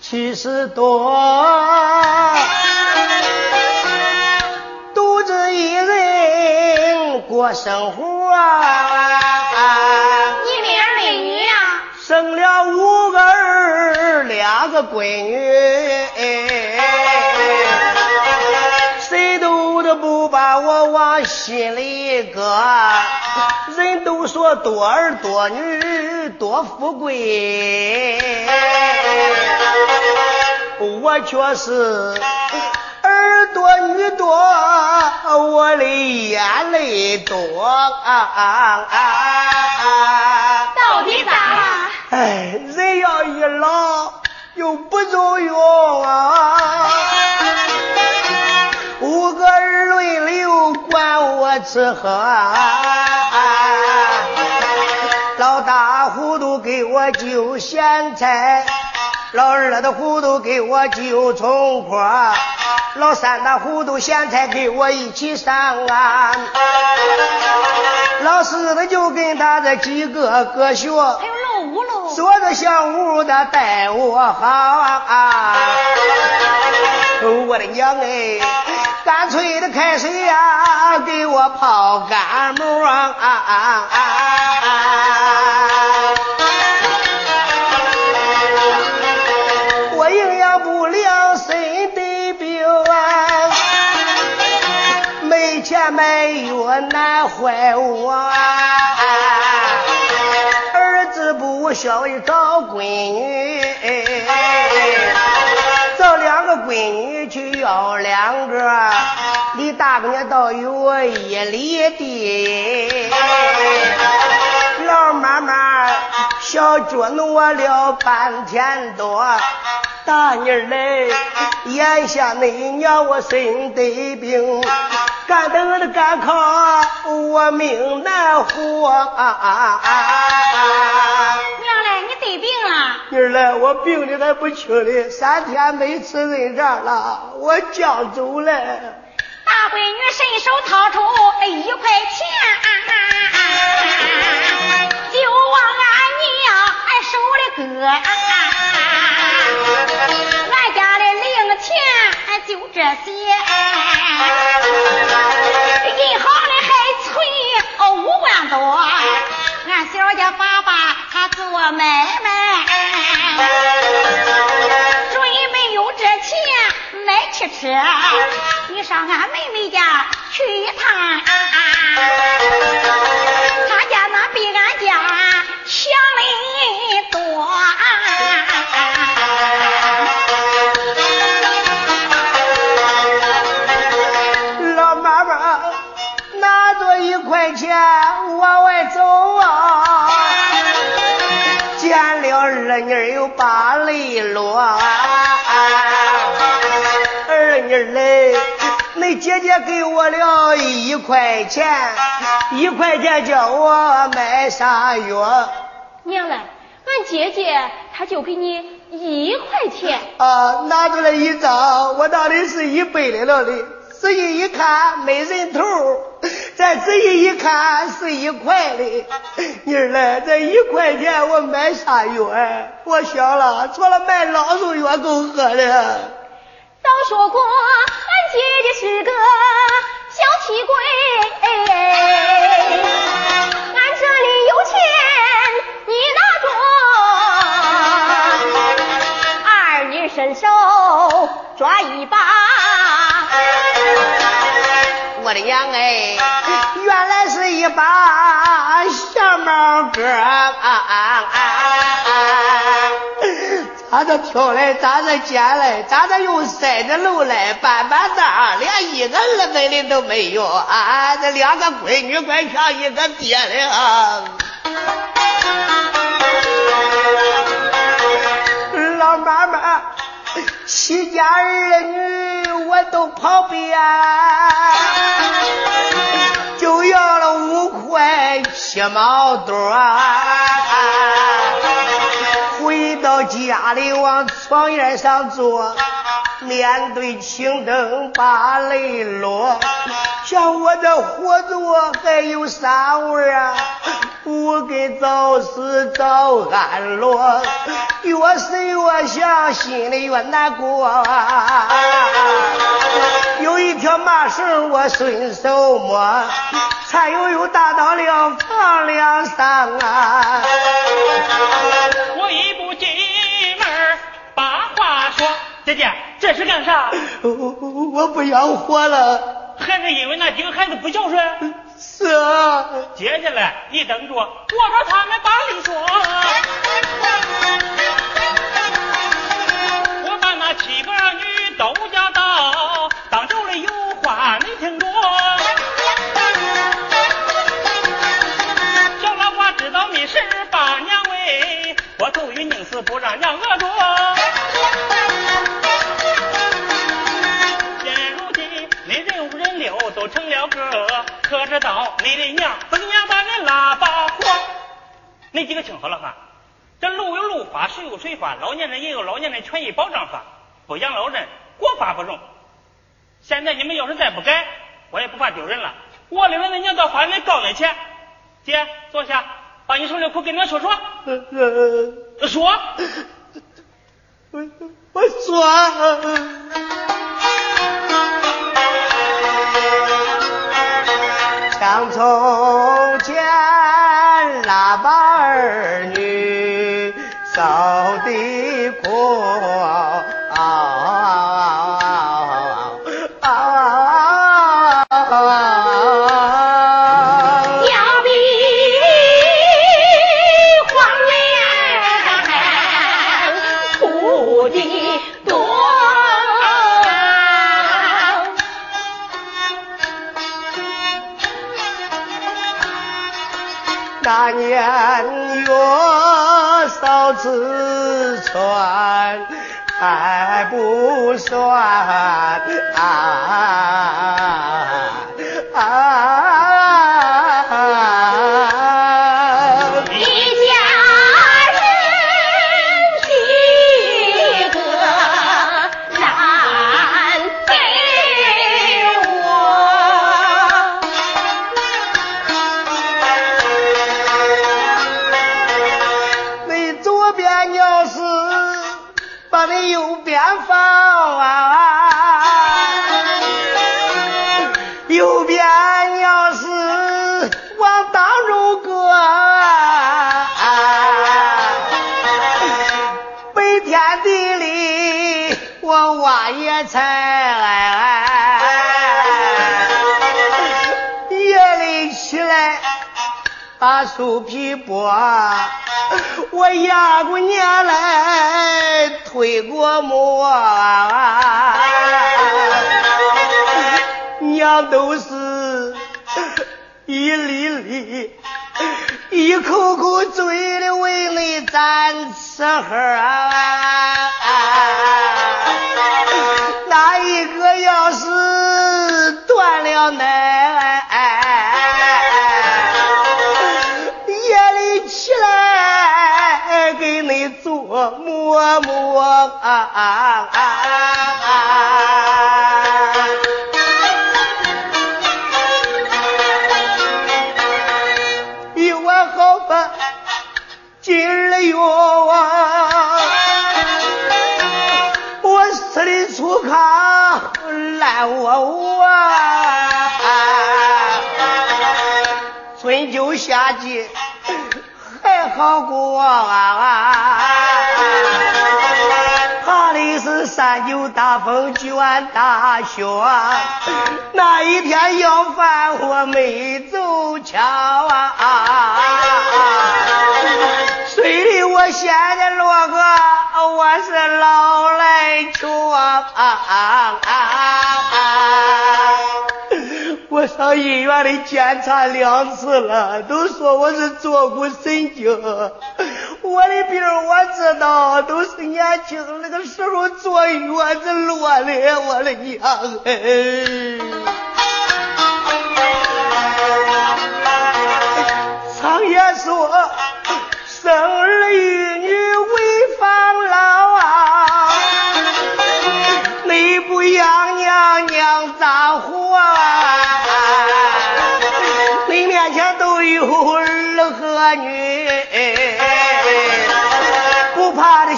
七十多，独自一人过生活。你没儿没女呀？生了五个儿，两个闺女谁都。不把我往心里搁，人都说多儿多女多富贵，我却是儿多女多，我的眼泪多。到底咋了？哎，人要一老又不中用啊。五个儿轮流管我吃喝，我揪咸菜，老二的糊涂给我揪葱花，老三的糊涂咸菜给我一起上啊，老四的就跟他这几个哥学，还有老五喽，说着像五的待我好啊，我的娘哎！干脆的开水呀，给我泡干馍啊！我买药难坏我。儿子不孝，找闺女。找两个闺女去要两个，离大姑娘倒有一里地。老妈妈小脚挪了半天多，大妮儿嘞，眼下恁娘我身得病，干等的干考我命难活。今儿嘞，我病的还不轻嘞，三天没吃人肠了，我将走了。大闺女伸手掏出一块钱，就往俺娘俺手里搁。俺家的零钱就这些，银行里还存五万多。俺小家爸爸他做买卖，准没有这钱买汽车。你上俺妹妹家去一趟，把泪落。二妮嘞，你姐姐给我了一块钱，一块钱叫我买啥药？娘嘞，俺姐姐她就给你一块钱。啊，拿出来一张，我当的是一百的了的。仔细一看没人头，再仔细一看是一块的。妮儿嘞，这一块钱我买啥药？我想了，除了买老鼠药够喝的。早说过，俺姐姐是个小气鬼，俺这里有钱你拿着，二女伸手抓一把。我的娘哎，原来是一把小毛哥啊！咋着挑来，咋着捡来，咋着又塞着漏来，半半当，连一个儿子的都没有啊！这两个闺女怪像一个爹的啊！老妈妈，七家儿女我都跑遍，就要了五块七毛多。回到家里往床沿上坐，面对青灯把泪落。像我这活着还有啥味啊？我给早死早安乐，越是越想，心里越难过。有一条麻绳我顺手摸，颤悠悠打到了房梁上啊。我一步进门把话说，姐姐这是干啥？我我不想活了。还是因为那几个孩子不孝顺？是啊。接下来你等着，我把他们把理说。我把那七个儿女都叫到，当中里有话你听着。小老婆知道密事把娘喂，我咒语宁死不让娘饿着。都成了个，可知道你的娘不是娘把你拉把活？你几个听好了哈，这路有路法，水有水法，老年人也有老年人权益保障法，不养老人国法不容。现在你们要是再不改，我也不怕丢人了，我领着你娘到法院告你去。姐，坐下，把你手里苦跟娘说说。说。我我说。像从前那把儿女受的苦啊。那年月嫂子穿还不算啊啊！白菜，夜里起来把树皮剥，我压过年来推过磨，娘都是一粒粒、一口口嘴里喂你咱吃喝啊！哪一个要是断了奶夜里起来给你做馍馍啊啊啊。烂窝窝，春秋夏季还好过啊。三九大风卷大雪，那一天要饭我没走巧啊！水里我现在落个我是老来穷啊！我上医院里检查两次了，都说我是坐骨神经。我的病我知道，都是年轻那个时候坐月子落的，我的娘哎！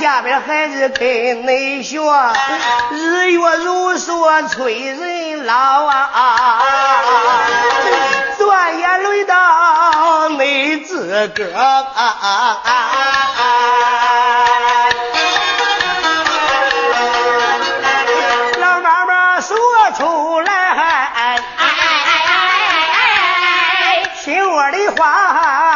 有儿和女。是给内学，日月如梭催人老啊！转眼轮到你自个老妈妈说出来，心窝里话。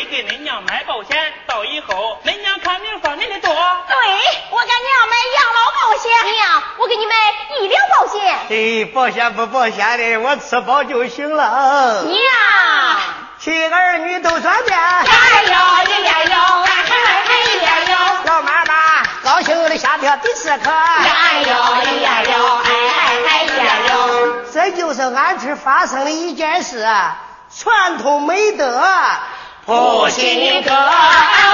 说，你给恁娘买保险。到以后，恁娘看病方便的多。对，我给娘买养老保险，娘，我给你买医疗保险。哎，保险不保险的，我吃饱就行了。娘，七个儿女都算遍。哎呦呀呦，哎哎呀呦，老妈妈高兴的下跳第四课。哎呦呀呦，哎哎呀呦，这就是俺村发生的一件事，传统美德。不心疼。啊